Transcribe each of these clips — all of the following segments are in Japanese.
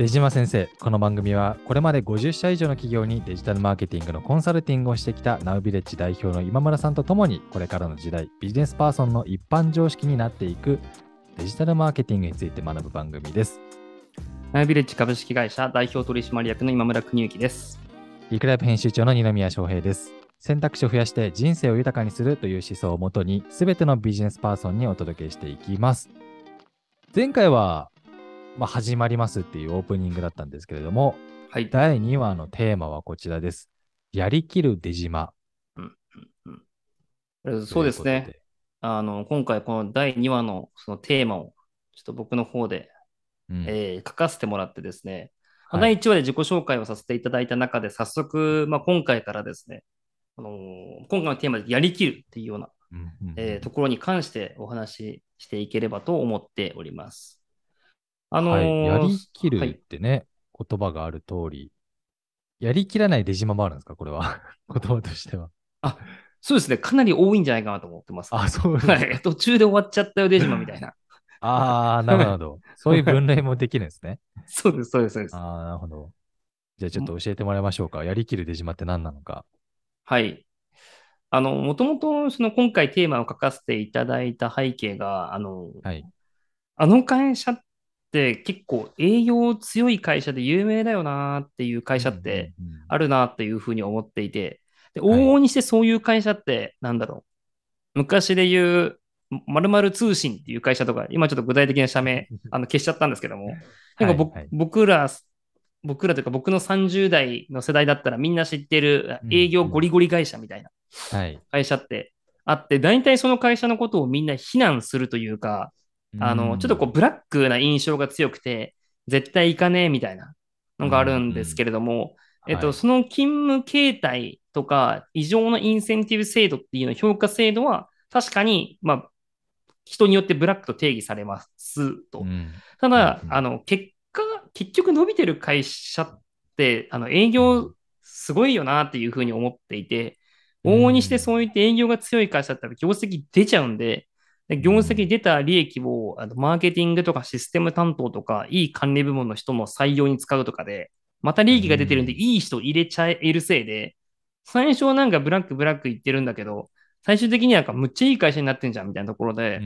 出島先生、この番組はこれまで50社以上の企業にデジタルマーケティングのコンサルティングをしてきたナウビレッジ代表の今村さんとともにこれからの時代ビジネスパーソンの一般常識になっていくデジタルマーケティングについて学ぶ番組です。ナウビレッジ株式会社代表取締役の今村邦之です。リクライブ編集長の二宮翔平です。選択肢を増やして人生を豊かにするという思想をもとに全てのビジネスパーソンにお届けしていきます。前回は、まあ、始まりますっていうオープニングだったんですけれども、はい。第2話のテーマはこちらです。やりきる出島。うんそうですね。ということで。あの、今回この第2話のそのテーマをちょっと僕の方で、うんえー書かせてもらってですね、まあはい第1話で自己紹介をさせていただいた中で早速、まあ、今回からですね、あのー今回のテーマでやりきるっていうような、うんうんえーところに関してお話ししていければと思っております。あのーはい、やりきるっはいてね、言葉がある通り、やりきらない出島もあるんですか？これは。言葉としては。そうですね、かなり多いんじゃないかなと思ってます。あ、そうですね。はい、途中で終わっちゃったよ、デジマみたいな。ああ、なるほど。そういう分類もできるんですね。そうです、そうです、そうです。ああ、なるほど。じゃあちょっと教えてもらいましょうか。やりきる出島って何なのか。はい。あの、もともと、その今回テーマを書かせていただいた背景が、あの、はい。あの会社って結構営業強い会社で有名だよなっていう会社ってあるなっていうふうに思っていて、で、はい。往々にしてそういう会社って、なんだろう。昔で言う、まるまる通信っていう会社とか、今ちょっと具体的な社名、あの消しちゃったんですけども、なんか僕,、はい。はい。僕ら、僕らというか僕の30代の世代だったらみんな知ってるうん。営業ゴリゴリ会社みたいなはい。会社ってあって、大体その会社のことをみんな非難するというか、あの、ちょっとこうブラックな印象が強くて、絶対行かねえみたいなのがあるんですけれども、うん、えっと、はい。その勤務形態とか、異常なインセンティブ制度っていうの評価制度は、確かに、まあ、人によってブラックと定義されますと。うん。ただ、うんあの、結果、結局伸びてる会社って、あの、営業すごいよなっていうふうに思っていて、往々にしてそういった営業が強い会社だったら業績出ちゃうんで、で業績出た利益をあのマーケティングとかシステム担当とか、いい管理部門の人の採用に使うとかで、また利益が出てるんで、うんいい人入れちゃえるせいで、最初はなんかブラックブラック言ってるんだけど、最終的にはなんかむっちゃいい会社になってんじゃんみたいなところで、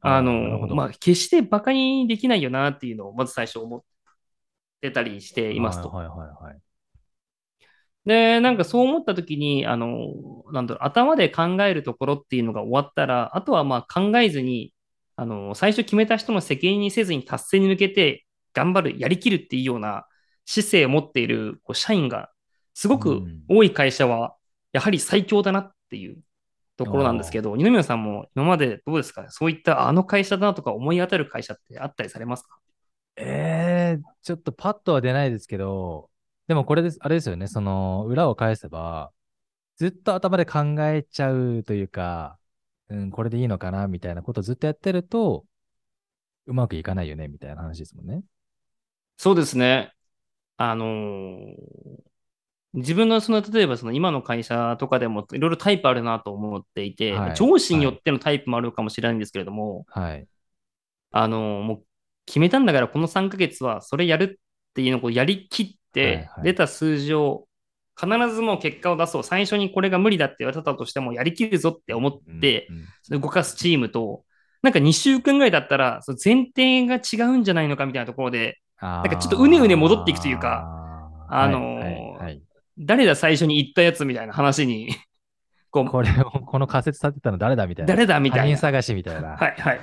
あの、どまあ、決して馬鹿にできないよなっていうのをまず最初思ってたりしていますと。はいはいはいはい。で、なんかそう思った時に、あの、なんだろう、頭で考えるところっていうのが終わったら、あとはまあ考えずに、あの、最初決めた人の責任にせずに達成に向けて頑張る、やりきるっていうような姿勢を持っているこう社員がすごくうん。多い会社は、やはり最強だなっていうところなんですけど、二宮さんも今までどうですか？ねそういったあの会社だなとか思い当たる会社ってあったりされますか？えー、ちょっとパッとは出ないですけど、でもこれです、あれですよね、その裏を返せば、ずっと頭で考えちゃうというか、うん、これでいいのかなみたいなことをずっとやってると、うまくいかないよねみたいな話ですもんね。そうですね。あのー自分のその、例えばその今の会社とかでもいろいろタイプあるなと思っていて、はい上司によってのタイプもあるかもしれないんですけれども、はい。あのーもう決めたんだからこの3ヶ月はそれやるっていうのをこうやりきっ出た数字を必ずもう結果を出そう。最初にこれが無理だって言われたとしてもやりきるぞって思って動かすチームと、なんか2週間ぐらいだったら、その前提が違うんじゃないのかみたいなところで、ななんかちょっとうねうね戻っていくというか、あのーはいはいはい誰だ最初に言ったやつみたいな話に、こう、これを、この仮説立てたの誰だみたいな。誰だみたいな。探しみたいな。はいはい。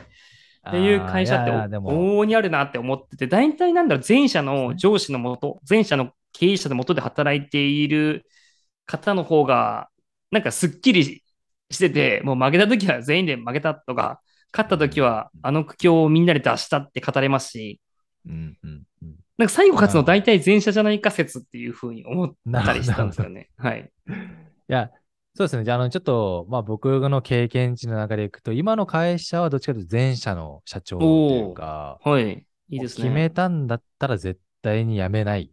っていう会社って往々にあるなって思ってて、大体なんだろう、前者の上司のもと、前者の経営者のもとで働いている方の方が、なんかすっきりしてて、もう負けた時は全員で負けたとか、勝った時はあの苦境をみんなで出したって語れますし、うんうんうん。なんか最後勝つの大体前者じゃないか説っていうふうに思ったりしたんですなよね。はい。いや、そうですね。じゃあ、あの、ちょっと、まあ、僕の経験値の中でいくと、今の会社はどっちかというと前社の社長というか、はい。いいですね。決めたんだったら絶対にやめない。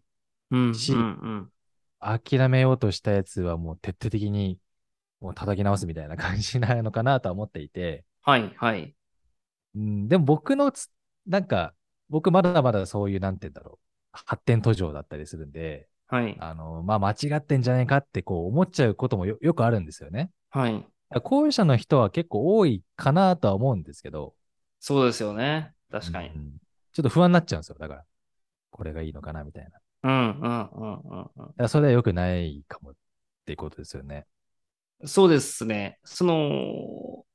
うん、しうん、うん。諦めようとしたやつはもう徹底的にもう叩き直すみたいな感じなのかなとは思っていて、はい、はい。うん、でも僕のつ、なんか、僕まだまだそういう、なんて言うんだろ発展途上だったりするんで、はい。あの、まあ、間違ってんじゃないかってこう思っちゃうこともよよくあるんですよね。はい。後者の人は結構多いかなとは思うんですけど、そうですよね。確かに。うんちょっと不安になっちゃうんですよ。だから、これがいいのかなみたいな。うんうんうんうんうん。らそれは良くないかもっていうことですよね。そうですね。その、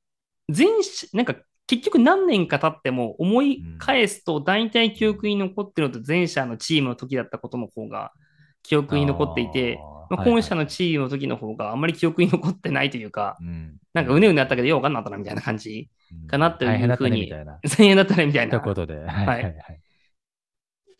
前者、なんか結局何年か経っても思い返すと大体記憶に残ってるのと前者のチームの時だったことの方が記憶に残っていて、まあ、本社のチームの時の方があんまり記憶に残ってないというか、うん、なんかうねうねあったけどようわかんなかったなみたいな感じかなっていうふうに、大変だったねみたいな。1000円だったねみたいな。ということで。はいはいはい。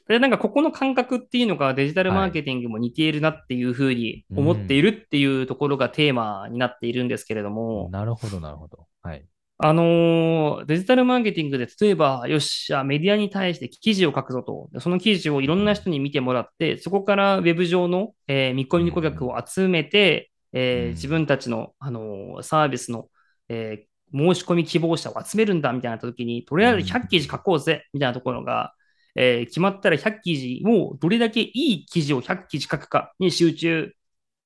で、なんかここの感覚っていうのがデジタルマーケティングも似ているなっていうふうに思っているっていうところがテーマになっているんですけれども、なるほど、なるほど。はい。あのーデジタルマーケティングで例えば、よっしゃ、メディアに対して記事を書くぞと、でその記事をいろんな人に見てもらって、そこからウェブ上の、えー見込み顧客を集めて、えーうん。自分たちの、あのーサービスの、えー申し込み希望者を集めるんだみたいな時に、とりあえず100記事書こうぜみたいなところが、えー決まったら100記事をどれだけいい記事を100記事書くかに集中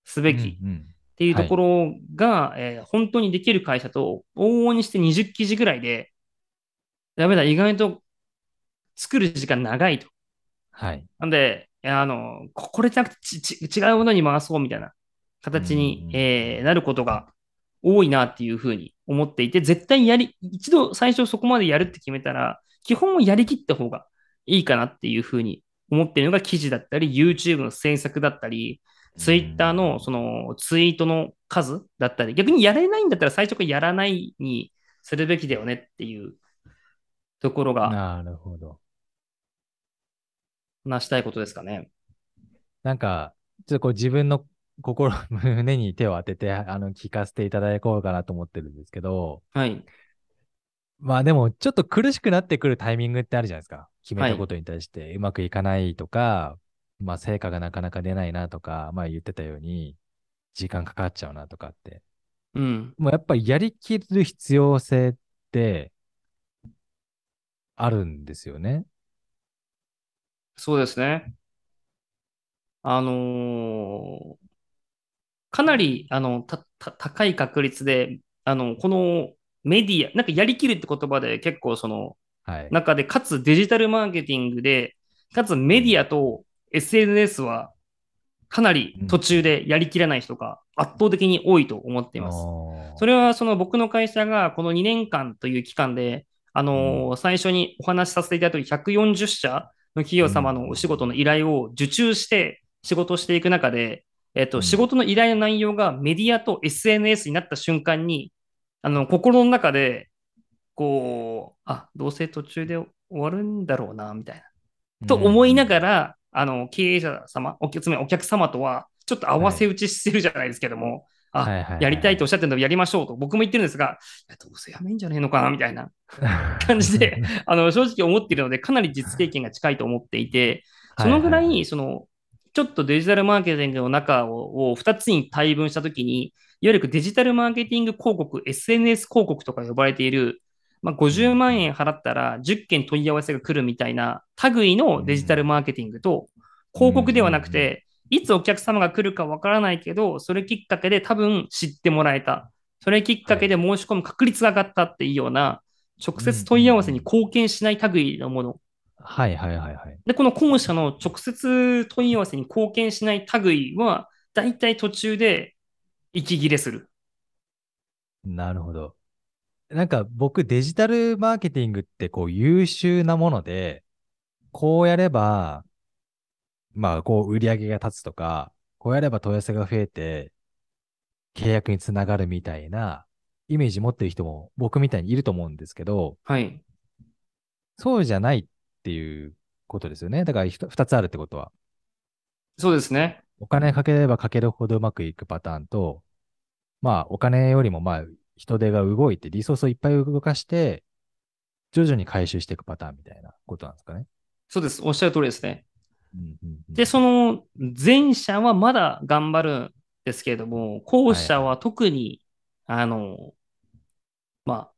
すべき。うんうんっていうところが、えー本当にできる会社と、往々にして20記事ぐらいで、ダメだ、意外と作る時間長いと。はい。なんで、あの、ここれじゃなくてちち違うものに回そうみたいな形に、えーなることが多いなっていうふうに思っていて、絶対やり、一度最初そこまでやるって決めたら、基本をやりきった方がいいかなっていうふうに思っているのが記事だったり、YouTube の制作だったり、ツイッターのそのツイートの数だったり、逆にやれないんだったら最初からやらないにするべきだよねっていうところがなるほど。話したいことですかね。なんか、ちょっとこう自分の心、胸に手を当てて、あの、聞かせていただこうかなと思ってるんですけど、はい。まあでも、ちょっと苦しくなってくるタイミングってあるじゃないですか。決めたことに対してうまくいかないとか、まあ成果がなかなか出ないなとか、まあ言ってたように、時間かかっちゃうなとかって。うん。もうやっぱりやりきる必要性って、あるんですよね。そうですね。あのーかなり、あの、た、た、高い確率で、あの、このメディア、なんかやりきるって言葉で結構その、はい。中で、かつデジタルマーケティングで、かつメディアと SNS はかなり途中でやりきらない人が圧倒的に多いと思っています。おーそれはその僕の会社がこの2年間という期間で、あのー最初にお話しさせていただいた通り140社の企業様のお仕事の依頼を受注して仕事をしていく中で、えっと、うん仕事の依頼の内容がメディアと SNS になった瞬間に、あの、心の中で、こう、あ、どうせ途中で終わるんだろうな、みたいな。と思いながら、あの、経営者様、お客つまりお客様とは、ちょっと合わせ打ちしてるじゃないですけども、あ、はいはいはい。やりたいとおっしゃってるのでやりましょうと僕も言ってるんですが、いやどうせやめんじゃねえのかなみたいな 感じで、あの正直思っているので、かなり実経験が近いと思っていて、そのぐら、はいはいその、ちょっとデジタルマーケティングの中をを2つに対分したときに、いわゆるデジタルマーケティング広告、SNS 広告とか呼ばれている、まあ、50万円払ったら10件問い合わせが来るみたいな類のデジタルマーケティングと、広告ではなくて、いつお客様が来るかわからないけど、それきっかけで多分知ってもらえた。それきっかけで申し込む確率が上がったっていうような、直接問い合わせに貢献しない類のもの。はいはいはいはい。で、この後者の直接問い合わせに貢献しない類は、だいたい途中で息切れする。なるほど。なんか僕デジタルマーケティングってこう優秀なもので、こうやれば、まあこう売り上げが立つとか、こうやれば問い合わせが増えて、契約につながるみたいなイメージ持ってる人も僕みたいにいると思うんですけど、はい。そうじゃないっていうことですよね。だからひと二つあるってことは。そうですね。お金かければかけるほどうまくいくパターンと、まあお金よりもまあ人手が動いてリソースをいっぱい動かして、徐々に回収していくパターンみたいなことなんですかね。そうです。おっしゃる通りですね。うんうんうん。で、その前者はまだ頑張るんですけれども、後者は特に、あの、まあ、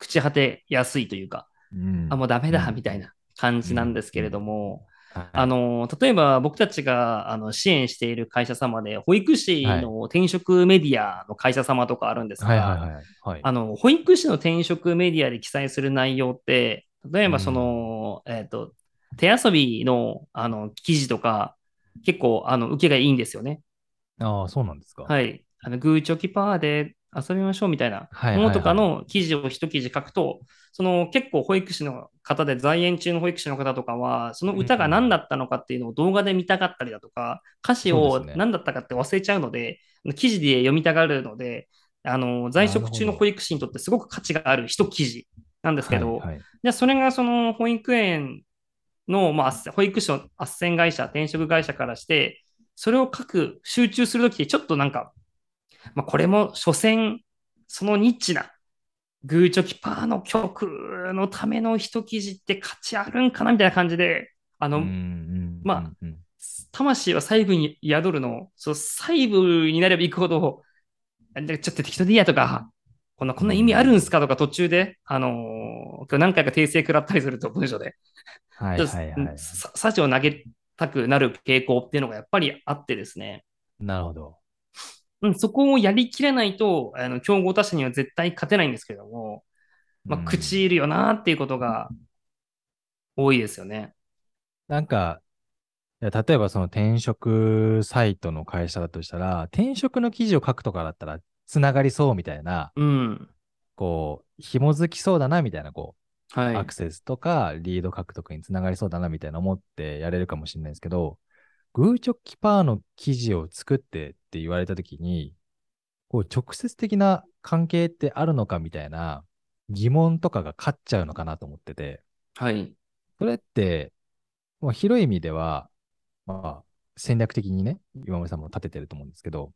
朽ち果てやすいというか、うん。あ、もうダメだ、うん。みたいな感じなんですけれども、はい。あの、例えば僕たちがあの支援している会社様で、保育士の転職メディアの会社様とかあるんですが、はいはいはい。はい。あの、保育士の転職メディアで記載する内容って、例えばその、えっ、と、手遊びのあの記事とか、結構あの受けがいいんですよね。ああ、そうなんですか。はい。あの、グーチョキパーで遊びましょうみたいなはいものとかの記事を一記事書くと、その結構保育士の方で在園中の保育士の方とかは、その歌が何だったのかっていうのを動画で見たかったりだとか、歌詞を何だったかって忘れちゃうので、記事で読みたがるので、あの在職中の保育士にとってすごく価値がある一記事なんですけど、はいはいじゃあそれがその保育園の、まあ、保育士の斡旋会社、転職会社からして、それを書く、集中するときってちょっとなんか、まあ、これも所詮、そのニッチな、グーチョキパーの曲のための一記事って価値あるんかなみたいな感じで、あの、まあ魂は細部に宿るの、そう細部になればいくほど、あちょっと適当でいいやとか、こんな、こんな意味あるんすかとか途中で、あのー今日何回か訂正食らったりすると文章で、はいはいはい。さサジを投げたくなる傾向っていうのがやっぱりあってですね、なるほど。うん、そこをやりきれないと、あの競合他社には絶対勝てないんですけれども、まあ、うん口いるよなっていうことが多いですよね。なんか、いや例えばその転職サイトの会社だとしたら、転職の記事を書くとかだったら、つながりそうみたいな、うん。こう、紐づきそうだなみたいな、こう、はい。アクセスとかリード獲得につながりそうだなみたいな思ってやれるかもしれないですけど、グーチョキパーの記事を作ってって言われたときに、こう直接的な関係ってあるのかみたいな疑問とかが勝っちゃうのかなと思ってて、はい。それって、まあ、広い意味では、まあ、戦略的にね、今森さんも立ててると思うんですけど、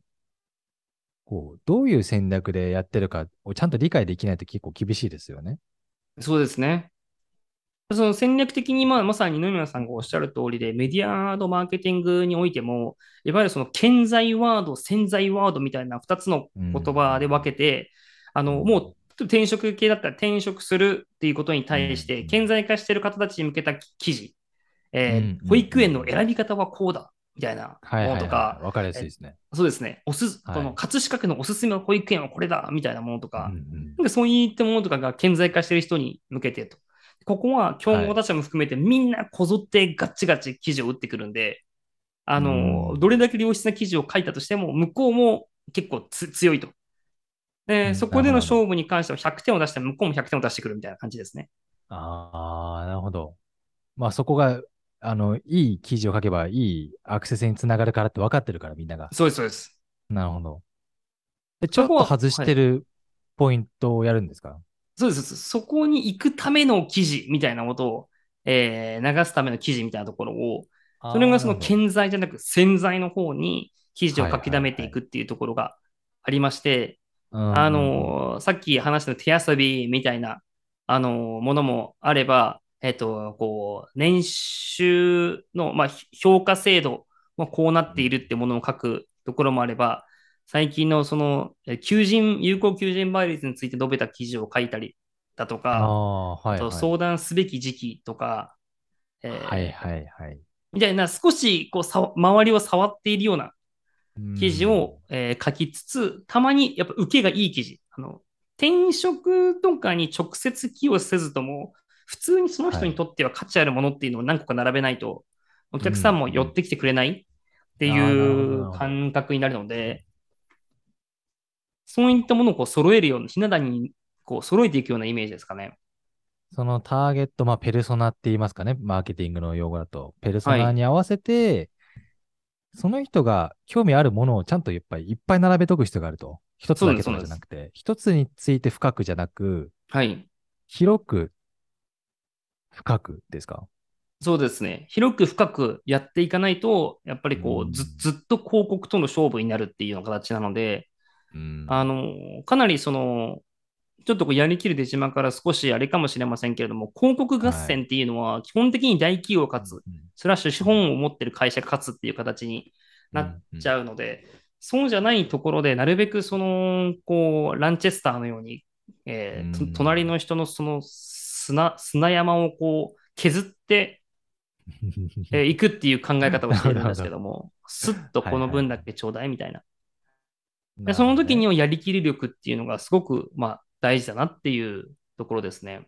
こう、どういう戦略でやってるかをちゃんと理解できないと結構厳しいですよね。そうですね。その戦略的に、まあ、まさに二宮さんがおっしゃる通りで、メディアのマーケティングにおいても、いわゆるその顕在ワード、潜在ワードみたいな2つの言葉で分けて、あの、もう転職系だったら転職するっていうことに対して、うん。顕在化している方たちに向けた記事、えーうん。保育園の選び方はこうだ、みたいなものとかはい。、わかりやすいですね。そうですね、おす、はいこの葛飾区のおすすめの保育園はこれだ、みたいなものとか、なんかそういったものとかが顕在化している人に向けてと。ここは競合他社も含めてみんなこぞってガッチガチ記事を打ってくるんで、あの、うんどれだけ良質な記事を書いたとしても、向こうも結構つ強いと。で、うんそこでの勝負に関しては100点を出して向こうも100点を出してくるみたいな感じですね。ああ、なるほど。まあそこが、あの、いい記事を書けばいいアクセスにつながるからって分かってるからみんなが。そうです、そうです。なるほど。で、ちょっとは外してるポイントをやるんですか、そうです。そこに行くための記事みたいなことを、えー流すための記事みたいなところを、それがそのあー顕在じゃなく潜在の方に記事を書き溜めていくっていうところがありまして、あ、のーさっき話した手遊びみたいな、あのーものもあれば、えっ、と、こう、年収の、まあ、ひ評価制度もこうなっているってものを書くところもあれば、最近のその、え求人、有効求人倍率について述べた記事を書いたりだとあか、あ、はい、はい。あと相談すべき時期とか、えーはいはいはい。みたいな少しこうさ周りを触っているようなうん記事を、えー書きつつ、たまにやっぱ受けがいい記事。あの転職とかに直接寄与せずとも、普通にその人にとっては価値あるものっていうのを何個か並べないと、お客さんも寄ってきてくれないっていう感覚になるので、そういったものをこう揃えるような、ひな壇にこう揃えていくようなイメージですかね。そのターゲット、まあ、ペルソナって言いますかね、マーケティングの用語だと。ペルソナに合わせて、その人が興味あるものをちゃんといっぱいいっぱい並べとく必要があると。一つだけとかじゃなくて、一つについて深くじゃなく、はい。広く、深くですか？そうですね。広く深くやっていかないと、やっぱりこうん。う、ずずっと広告との勝負になるっていうような形なので、うん。あの、かなりその、ちょっとこうやりきる出島から少しあれかもしれませんけれども、広告合戦っていうのは基本的に大企業が勝つ、うんスラッシュ資本を持ってる会社が勝つっていう形になっちゃうので、そうじゃないところで、なるべくその、こう、ランチェスターのように、えー隣の人のその砂砂山をこう削って、えー 行くっていう考え方をしているんですけども、すっとこの分だけちょうだいみたいな。でその時には、はやりきり力っていうのがすごく、まあ、大事だなっていうところですね。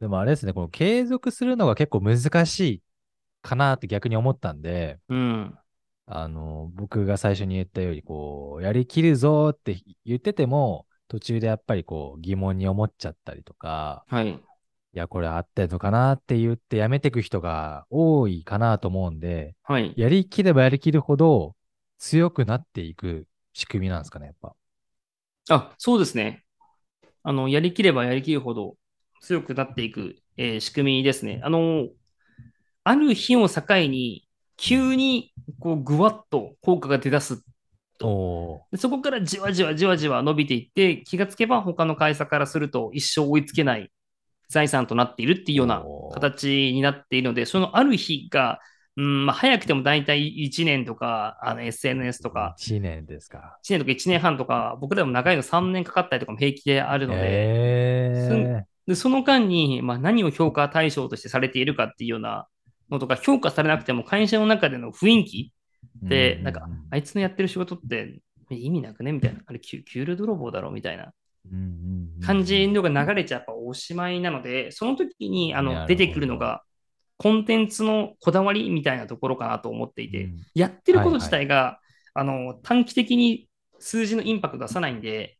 でもあれですね、この継続するのが結構難しいかなって逆に思ったんで、うん。あの、僕が最初に言ったように、こう、やりきるぞーって言ってても、途中でやっぱりこう疑問に思っちゃったりとか、はい。いや、これ合ってんのかなって言ってやめていく人が多いかなと思うんで、はい。やりきればやりきるほど強くなっていく仕組みなんですかね、やっぱ。あ、そうですね。あの、やりきればやりきるほど強くなっていく、えー仕組みですね。あの、ある日を境に、急に、こう、ぐわっと効果が出だす。おでそこからじわじわじわじわ伸びていって、気がつけば他の会社からすると一生追いつけない財産となっているっていうような形になっているので、そのある日が、うんまあ、早くても大体1年とか、あの SNS とか、1年ですか。1年とか1年半とか、僕らでも長いの3年かかったりとかも平気であるので、えでその間に、まあ、何を評価対象としてされているかっていうようなのとか、評価されなくても会社の中での雰囲気ー。で、うなんか、あいつのやってる仕事ってえ意味なくね？みたいな。あれ、給給料泥棒だろ？みたいな感じのが流れちゃやっぱおしまいなので、その時にあの出てくるのが、コンテンツのこだわりみたいなところかなと思っていて、うん。やってること自体が、あの短期的に数字のインパクト出さないんで、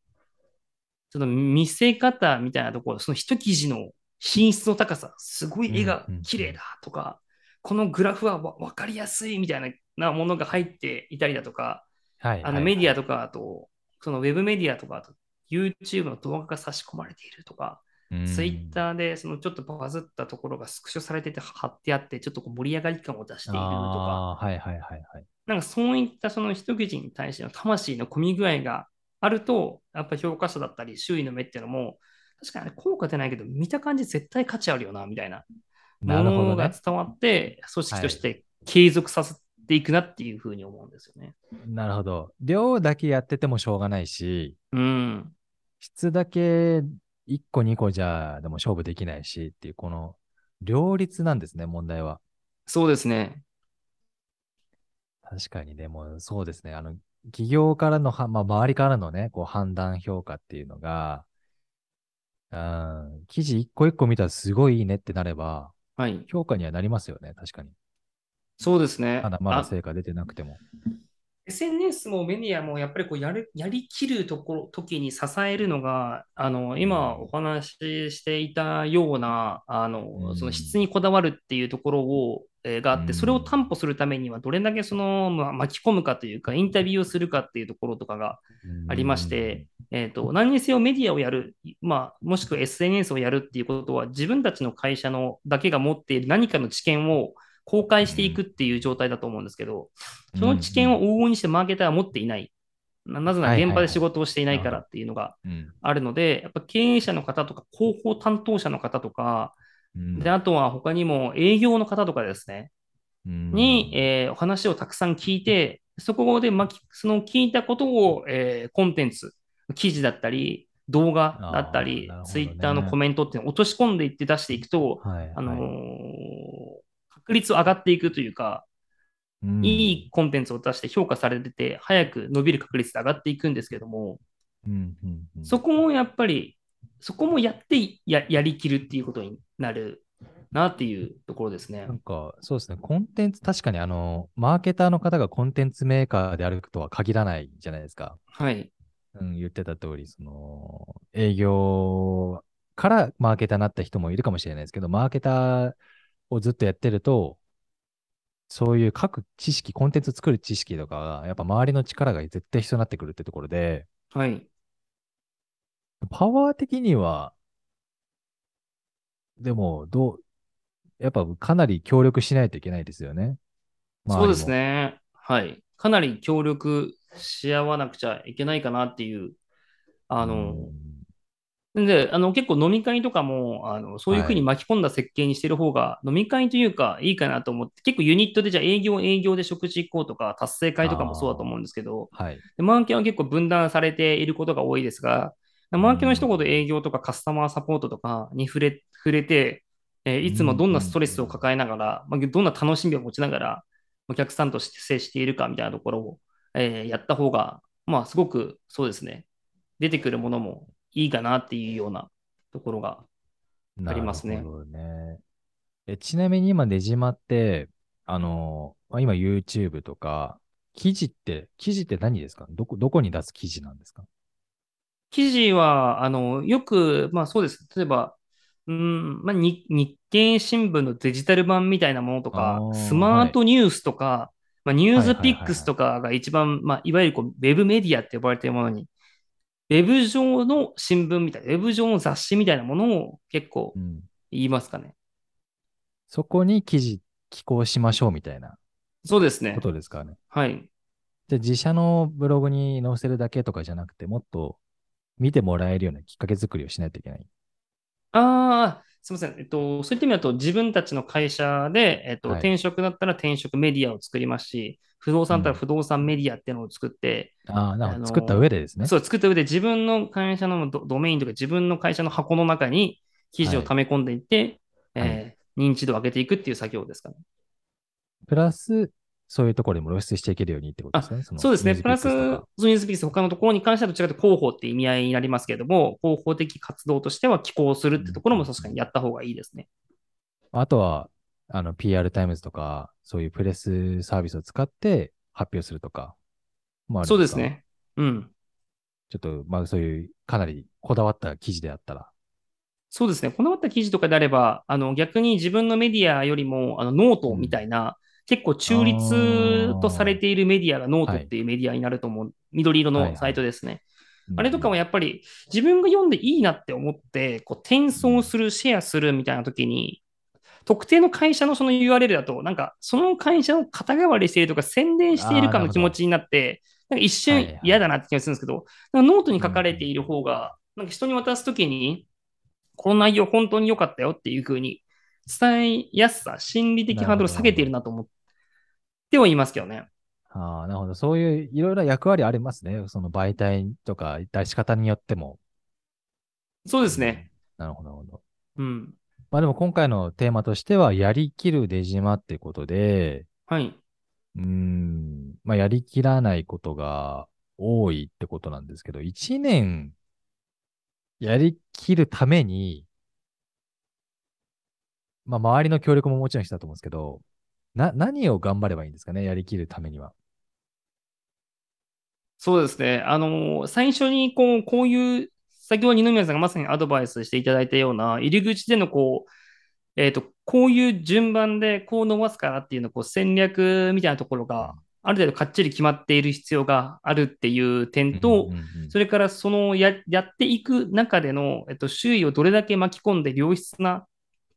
その見せ方みたいなところ、その一記事の品質の高さ、すごい絵が綺麗だとか、このグラフはわ分かりやすいみたいななものが入っていたりだとか、はい。あのメディアとかあと、そのウェブメディアとかあと、YouTube の動画が差し込まれているとか、ツイッターでそのちょっとバズったところがスクショされてて貼ってあって、ちょっとこう盛り上がり感を出しているとか、はいはいはいはい。なんかそういったその一記事に対しての魂の込み具合があると、やっぱり評価者だったり周囲の目っていうのも、確かに効果出ないけど、見た感じ絶対価値あるよな、みたいなも。のが伝わって、組織として継続させていくなっていうふうに思うんですよね。なるほど。量だけやっててもしょうがないし、うん。質だけ1個2個じゃでも勝負できないしっていう、この両立なんですね、問題は。そうですね。確かに、でもそうですね。あの、企業からのは、まあ、周りからのね、こう判断評価っていうのが、うん、記事一個一個見たらすごいいいねってなれば、はい。評価にはなりますよね、確かに。そうですね。まだまだあ成果出てなくても。SNS もメディアもやっぱりこうやるやりきるところ時に支えるのが、あの今お話ししていたようなあの、うん。その質にこだわるっていうところを、えーがあって、うん。それを担保するためにはどれだけその、まあ、巻き込むかというか、インタビューをするかっていうところとかがありまして、えー、と何にせよメディアをやる、まあ、もしくは SNS をやるっていうことは、自分たちの会社のだけが持っている何かの知見を公開していくっていう状態だと思うんですけど、うん、その知見を、を往々にしてマーケターは持っていない。ななぜなら現場で仕事をしていないからっていうのがうん。あるので、やっぱ経営者の方とか広報担当者の方とか、うん。であとは他にも営業の方とかですね、うん。に、えーお話をたくさん聞いて、そこで巻きその聞いたことを、えーコンテンツ、記事だったり、動画だったり、ツイッターのコメントっていうのを落とし込んでいって出していくと、はいあのーはい確率上がっていくというか、うんいいコンテンツを出して評価されてて、早く伸びる確率で上がっていくんですけども、うんうんうんそこもやっぱり、そこもやってややりきるっていうことになるなっていうところですねな。んか、そうですね。コンテンツ、確かにあの、マーケターの方がコンテンツメーカーであるとは限らないじゃないですか。はい。うん、言ってた通り、その、営業からマーケターになった人もいるかもしれないですけど、マーケターをずっとやってると、そういう各知識、コンテンツ作る知識とかが、やっぱ周りの力が絶対必要になってくるってところで、はい。パワー的には、でも、どう、やっぱかなり協力しないといけないですよね。そうです。ね。はい。かなり協力し合わなくちゃいけないかなっていう。あの、で、あの結構飲み会とかも、あのそういうふうに巻き込んだ設計にしてる方が、飲み会というかいいかなと思って、結構ユニットでじゃあ営業営業で食事行こうとか、達成会とかもそうだと思うんですけど、はい。でマーケは結構分断されていることが多いですが、マーケの一言営業とかカスタマーサポートとかに触れ触れて、えーいつもどんなストレスを抱えながら、まあ、どんな楽しみを持ちながら、お客さんとして接しているかみたいなところを、えーやった方が、まあ、すごくそうですね、出てくるものもいいかなっていうようなところがありますねなるほどね。えちなみに今、ねじまって、あの、まあ今 YouTube とか、記事って、記事って何ですか？どこ、どこに出す記事なんですか？記事は、あの、よく、まあそうです。例えば、うん、まあ、に日経新聞のデジタル版みたいなものとかスマートニュースとか、まあ、ニュースピックスはいとかが一番、まあ、いわゆるこうウェブメディアって呼ばれているものに、ウェブ上の新聞みたいな、ウェブ上の雑誌みたいなものを結構うん。言いますかね。そこに記事寄稿しましょうみたいなそうですねこ。とですかね。はい。じゃあ自社のブログに載せるだけとかじゃなくて、もっと見てもらえるようなきっかけ作りをしないといけない。ああ、すみません。えっと、そういった意味だと、自分たちの会社で、えっと、はい転職だったら転職メディアを作りますし、不動産だったらうん不動産メディアっていうのを作って、ああ、なるほど。あの作った上でですね。そう、作った上で自分の会社のドドメインとか自分の会社の箱の中に記事を溜め込んでいって、はいえー認知度を上げていくっていう作業ですかね。プラス、そういうところにも露出していけるようにってことですね。のそうですね。プラス、ピックスとか NewsPicks 他のところに関してはどちらかというと広報って意味合いになりますけれども、広報的活動としては寄稿するってところも確かにやった方がいいですね。あとは、あの、PR タイムズとか、そういうプレスサービスを使って発表するとかか？そうです。ね。うん。ちょっと、まあそういう、かなりこだわった記事であったら。そうですね。こだわった記事とかであれば、あの逆に自分のメディアよりもあのノートみたいな、結構中立とされているメディアがノートっていうメディアになると思う。緑色のサイトですね。あれとかもややっぱり自分が読んでいいなって思って、こう転送する、シェアするみたいな時に、特定の会社のその URL だと、なんかその会社を肩代わりしているとか宣伝しているかの気持ちになって、なんか一瞬はいはい嫌だなって気がするんですけど、なんかノートに書かれている方が、なんか人に渡す時に、この内容本当に良かったよっていう風に伝えやすさ、心理的ハードルを下げているなと思ってはいますけどね。ああ、なるほど。そういういろいろ役割ありますね。その媒体とか出し方によっても。そうですね。なるほど、なるほど。うん。まあでも今回のテーマとしては、やりきる出島ってことで、はい。うーん、まあやりきらないことが多いってことなんですけど、一年やりきるために、まあ周りの協力ももちろんしたと思うんですけど、な、何を頑張ればいいんですかね、やりきるためには。そうですね。あの、最初にこう、こういう、先ほど二宮さんがまさにアドバイスしていただいたような、入り口でのこう、えっと、こういう順番でこう伸ばすからっていうのこう戦略みたいなところが、ある程度かっちり決まっている必要があるっていう点と、うんうんうんそれからそのややっていく中での、えっと、周囲をどれだけ巻き込んで良質な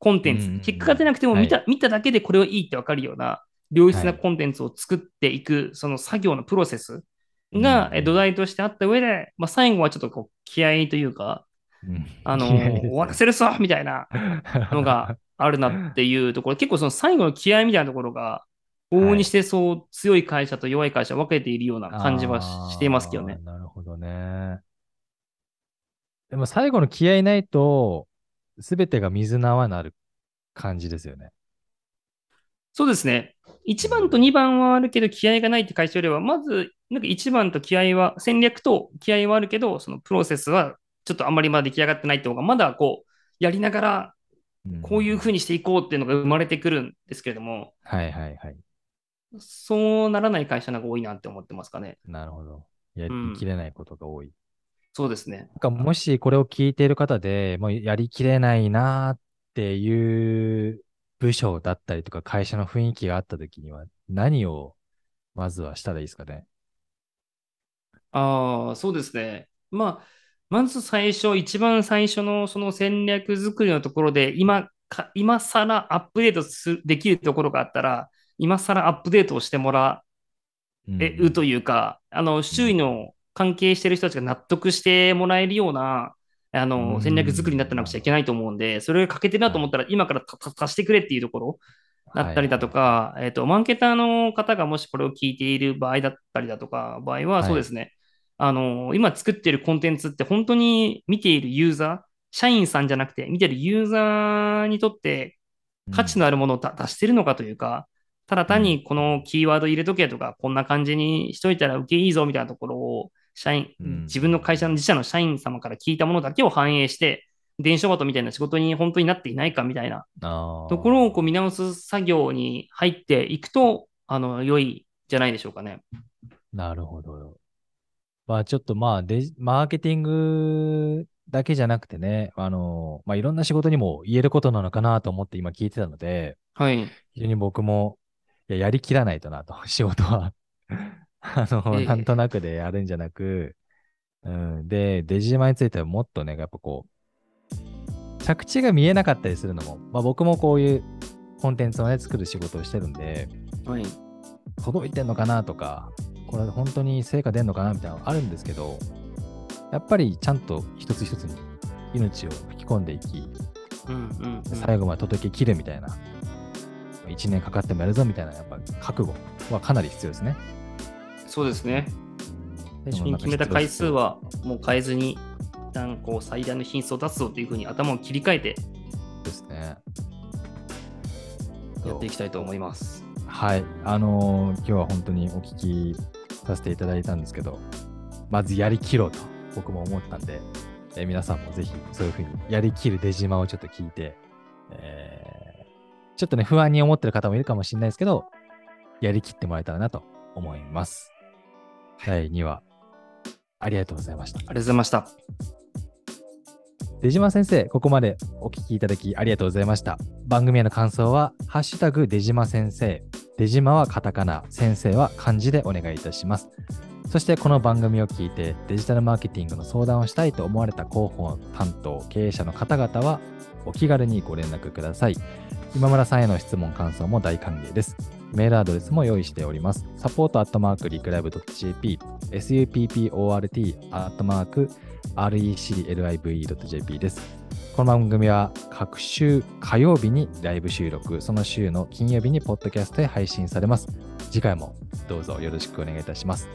コンテンツ、うんうんうん。結果が出なくても見た,、は見ただけでこれはいいって分かるような良質なはい。コンテンツを作っていく、その作業のプロセスうんが、土台としてあった上で、まあ、最後はちょっとこう気合というか、うん。あの終わらせるぞみたいな のがあるなっていうところ、結構その最後の気合みたいなところが、往々にしてそう強い会社と弱い会社を分けているような感じはししていますけどね。なるほどね。でも最後の気合いないと、すべてが水の泡になる感じですよね。そうですね。1番と2番はあるけど、気合がないって会社よりは、まず、なんか1番と気合は、戦略と気合はあるけど、そのプロセスはちょっとあんまりまだ出来上がってないって方が、まだこう、やりながら、こういうふうに。にしていこうっていうのが生まれてくるんですけれども、はいはいはい。そうならない会社の方が多いなって思ってますかね。なるほど。やうんりきれないことが多い。そうですね。なんかもしこれを聞いている方で、もうやりきれないなーっていう部署だったりとか会社の雰囲気があった時には何をまずはしたらいいですかね？ああ、そうですね。まあ、まず最初、一番最初のその戦略作りのところで、今か、今更アップデートすできるところがあったら、今更アップデートをしてもらえるというか、あの、周囲の関係してる人たちが納得してもらえるような、あうの、ん。戦略作りになってなくちゃいけないと思うんで、それが欠けてるなと思ったら、今から足してくれっていうところだったりだとか、えっと、マーケターの方がもしこれを聞いている場合だったりだとか、場合はそうですね、あの、今作っているコンテンツって本当に見ているユーザー、社員さんじゃなくて、見てるユーザーにとって価値のあるものを出してるのかというか、ただ単にこのキーワード入れとけとか、こんな感じにしといたら受けいいぞみたいなところを、社員、自分の会社の自社の社員様から聞いたものだけを反映して、電書バトみたいな仕事に本当になっていないかみたいなところをこう見直す作業に入っていくと、あの、良いじゃないでしょうかね。なるほど。まあちょっとまあデマーケティングだけじゃなくてね、あの、まあいろんな仕事にも言えることなのかなと思って今聞いてたので、はい。非常に僕も、いや、やりきらないとなと、仕事はあの、なんとなくでやるんじゃなく、うん、で、デジマについてはもっとね、やっぱこう、着地が見えなかったりするのも、まあ僕もこういうコンテンツをね、作る仕事をしてるんで、はい。届いてんのかなとか、これ本当に成果出んのかなみたいなのあるんですけど、やっぱりちゃんと一つ一つに命を吹き込んでいき、うんうんうん、最後まで届けきるみたいな、1年かかってもやるぞみたいな、やっぱ覚悟はかなり必要ですね。そうですね。最初に決めた回数はもう変えずに、一旦こう最大の品質を出すぞというふうに頭を切り替えて、ですね。やっていきたいと思います。はい。あのー、今日は本当にお聞きさせていただいたんですけど、まずやりきろうと僕も思ったんで、えー、皆さんもぜひそういうふうにやりきる出島をちょっと聞いて、えー、ちょっとね、不安に思ってる方もいるかもしれないですけど、やりきってもらえたらなと思います。第2話、ありがとうございました。ありがとうございました。出島先生、ここまでお聞きいただきありがとうございました。番組への感想は、ハッシュタグ出島先生、出島はカタカナ、先生は漢字でお願いいたします。そしてこの番組を聞いてデジタルマーケティングの相談をしたいと思われた広報担当、経営者の方々はお気軽にご連絡ください。今村さんへの質問、感想も大歓迎です。メールアドレスも用意しております。サポートアットマークリクライブ .jp、support アットマーク reclive.jp です。この番組は各週火曜日にライブ収録、その週の金曜日にポッドキャストで配信されます。次回もどうぞよろしくお願いいたします。